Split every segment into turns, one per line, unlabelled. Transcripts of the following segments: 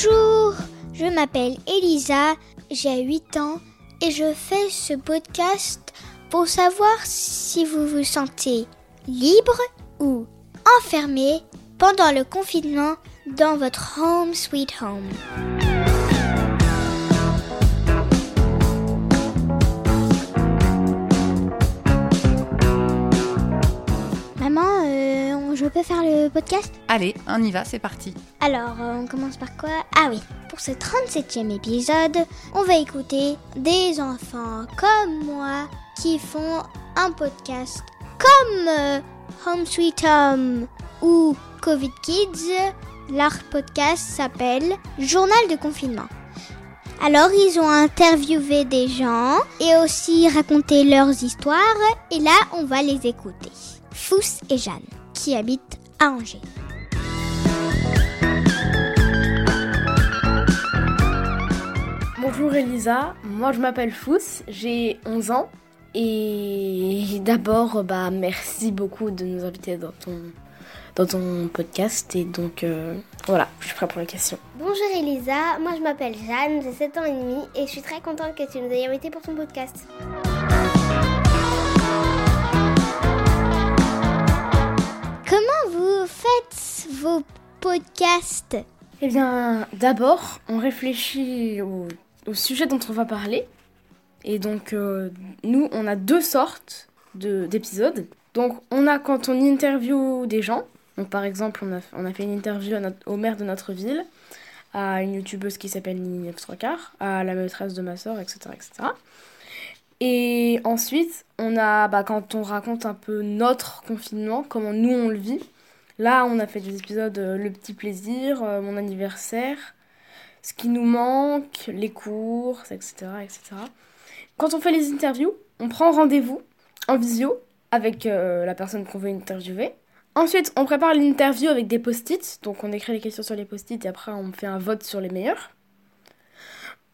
Bonjour, je m'appelle Elisa, j'ai 8 ans et je fais ce podcast pour savoir si vous vous sentez libre ou enfermé pendant le confinement dans votre home sweet home. Faire le podcast?
Allez, on y va, c'est parti.
Alors, euh, on commence par quoi? Ah oui, pour ce 37e épisode, on va écouter des enfants comme moi qui font un podcast comme euh, Home Sweet Home ou Covid Kids. Leur podcast s'appelle Journal de confinement. Alors, ils ont interviewé des gens et aussi raconté leurs histoires. Et là, on va les écouter. Fous et Jeanne, qui habitent à Angers.
Bonjour Elisa, moi je m'appelle Fous, j'ai 11 ans et d'abord bah merci beaucoup de nous inviter dans ton dans ton podcast et donc euh, voilà, je suis prête pour la question.
Bonjour Elisa, moi je m'appelle Jeanne, j'ai 7 ans et demi et je suis très contente que tu nous aies invités pour ton podcast.
Faites vos podcasts
Eh bien d'abord on réfléchit au, sujet dont on va parler et donc euh, nous on a deux sortes de- d'épisodes. Donc on a quand on interview des gens, donc par exemple on a, on a fait une interview au maire de notre ville, à une youtubeuse qui s'appelle Nini Neuf à la maîtresse de ma soeur, etc. etc. Et ensuite, on a, bah, quand on raconte un peu notre confinement, comment nous on le vit, là on a fait des épisodes euh, Le petit plaisir, euh, mon anniversaire, ce qui nous manque, les courses, etc. etc. Quand on fait les interviews, on prend rendez-vous en visio avec euh, la personne qu'on veut interviewer. Ensuite, on prépare l'interview avec des post-it. Donc, on écrit les questions sur les post-it et après, on fait un vote sur les meilleurs.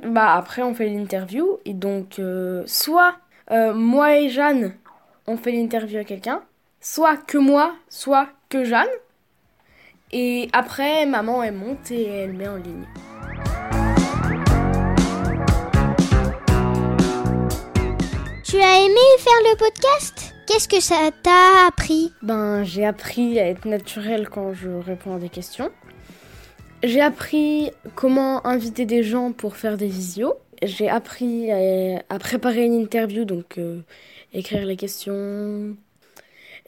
Bah, après, on fait l'interview. Et donc, soit moi et Jeanne, on fait l'interview à quelqu'un. Soit que moi, soit que Jeanne. Et après, maman, elle monte et elle met en ligne.
Tu as aimé faire le podcast? Qu'est-ce que ça t'a appris?
Ben, j'ai appris à être naturelle quand je réponds à des questions. J'ai appris comment inviter des gens pour faire des visios. J'ai appris à, à préparer une interview, donc euh, écrire les questions.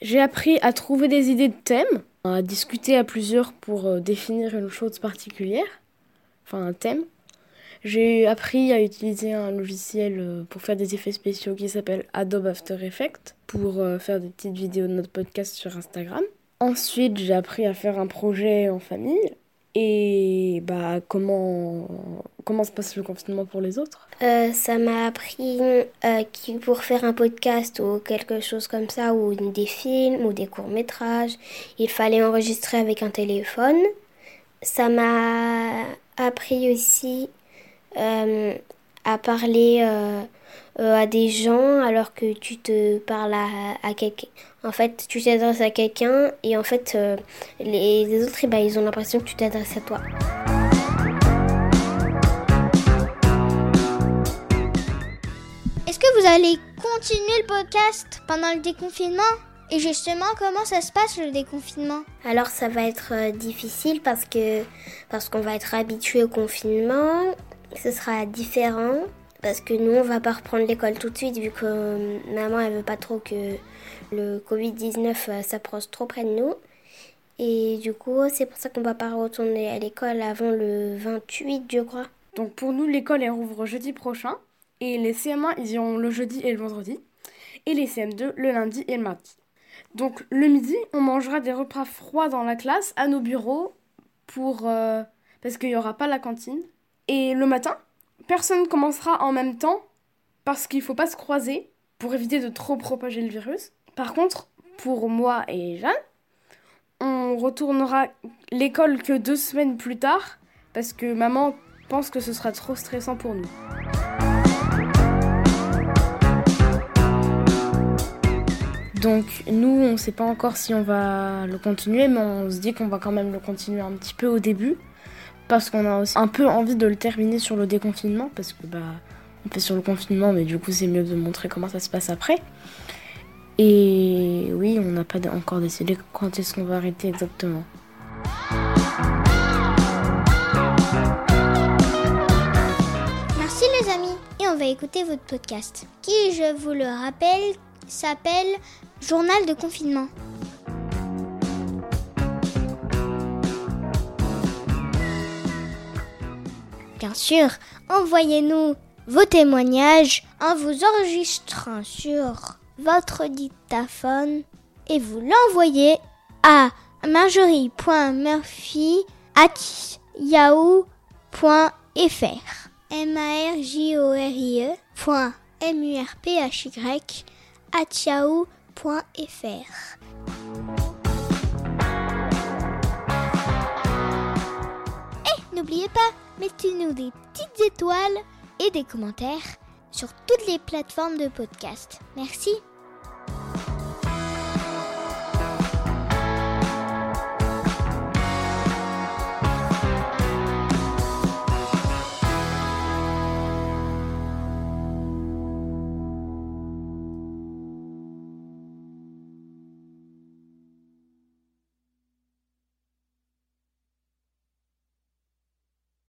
J'ai appris à trouver des idées de thèmes, à discuter à plusieurs pour euh, définir une chose particulière, enfin un thème. J'ai appris à utiliser un logiciel euh, pour faire des effets spéciaux qui s'appelle Adobe After Effects pour euh, faire des petites vidéos de notre podcast sur Instagram. Ensuite, j'ai appris à faire un projet en famille et bah comment comment se passe le confinement pour les autres?
Euh, ça m'a appris euh, que pour faire un podcast ou quelque chose comme ça, ou des films ou des courts-métrages, il fallait enregistrer avec un téléphone. Ça m'a appris aussi euh, à parler à des gens alors que tu te parles à, à quelqu'un. En fait, tu t'adresses à quelqu'un et en fait, euh, les, les autres, eh ben, ils ont l'impression que tu t'adresses à toi.
Est-ce que vous allez continuer le podcast pendant le déconfinement? Et justement, comment ça se passe le déconfinement?
Alors ça va être euh, difficile parce que parce qu'on va être habitué au confinement. Ce sera différent parce que nous on va pas reprendre l'école tout de suite vu que euh, maman elle veut pas trop que le Covid-19 euh, s'approche trop près de nous. Et du coup c'est pour ça qu'on va pas retourner à l'école avant le 28 je crois.
Donc pour nous, l'école elle rouvre jeudi prochain et les CM1 ils iront le jeudi et le vendredi et les CM2 le lundi et le mardi. Donc le midi, on mangera des repas froids dans la classe à nos bureaux pour euh, parce qu'il y aura pas la cantine. Et le matin, personne commencera en même temps parce qu'il faut pas se croiser pour éviter de trop propager le virus. Par contre, pour moi et Jeanne, on retournera l'école que deux semaines plus tard parce que maman pense que ce sera trop stressant pour nous. Donc nous, on ne sait pas encore si on va le continuer, mais on se dit qu'on va quand même le continuer un petit peu au début parce qu'on a aussi un peu envie de le terminer sur le déconfinement, parce que bah on fait sur le confinement, mais du coup c'est mieux de montrer comment ça se passe après. Et oui, on n'a pas encore décidé quand est-ce qu'on va arrêter exactement.
Merci les amis, et on va écouter votre podcast, qui, je vous le rappelle, s'appelle Journal de confinement. Bien sûr, envoyez-nous vos témoignages en vous enregistrant sur votre dictaphone et vous l'envoyez à marjorie.murphy@yahoo.fr. M A R J O R I E M U R P H Y at yahoo.fr. Et n'oubliez pas, mettez-nous des petites étoiles et des commentaires sur toutes les plateformes de podcast. Merci.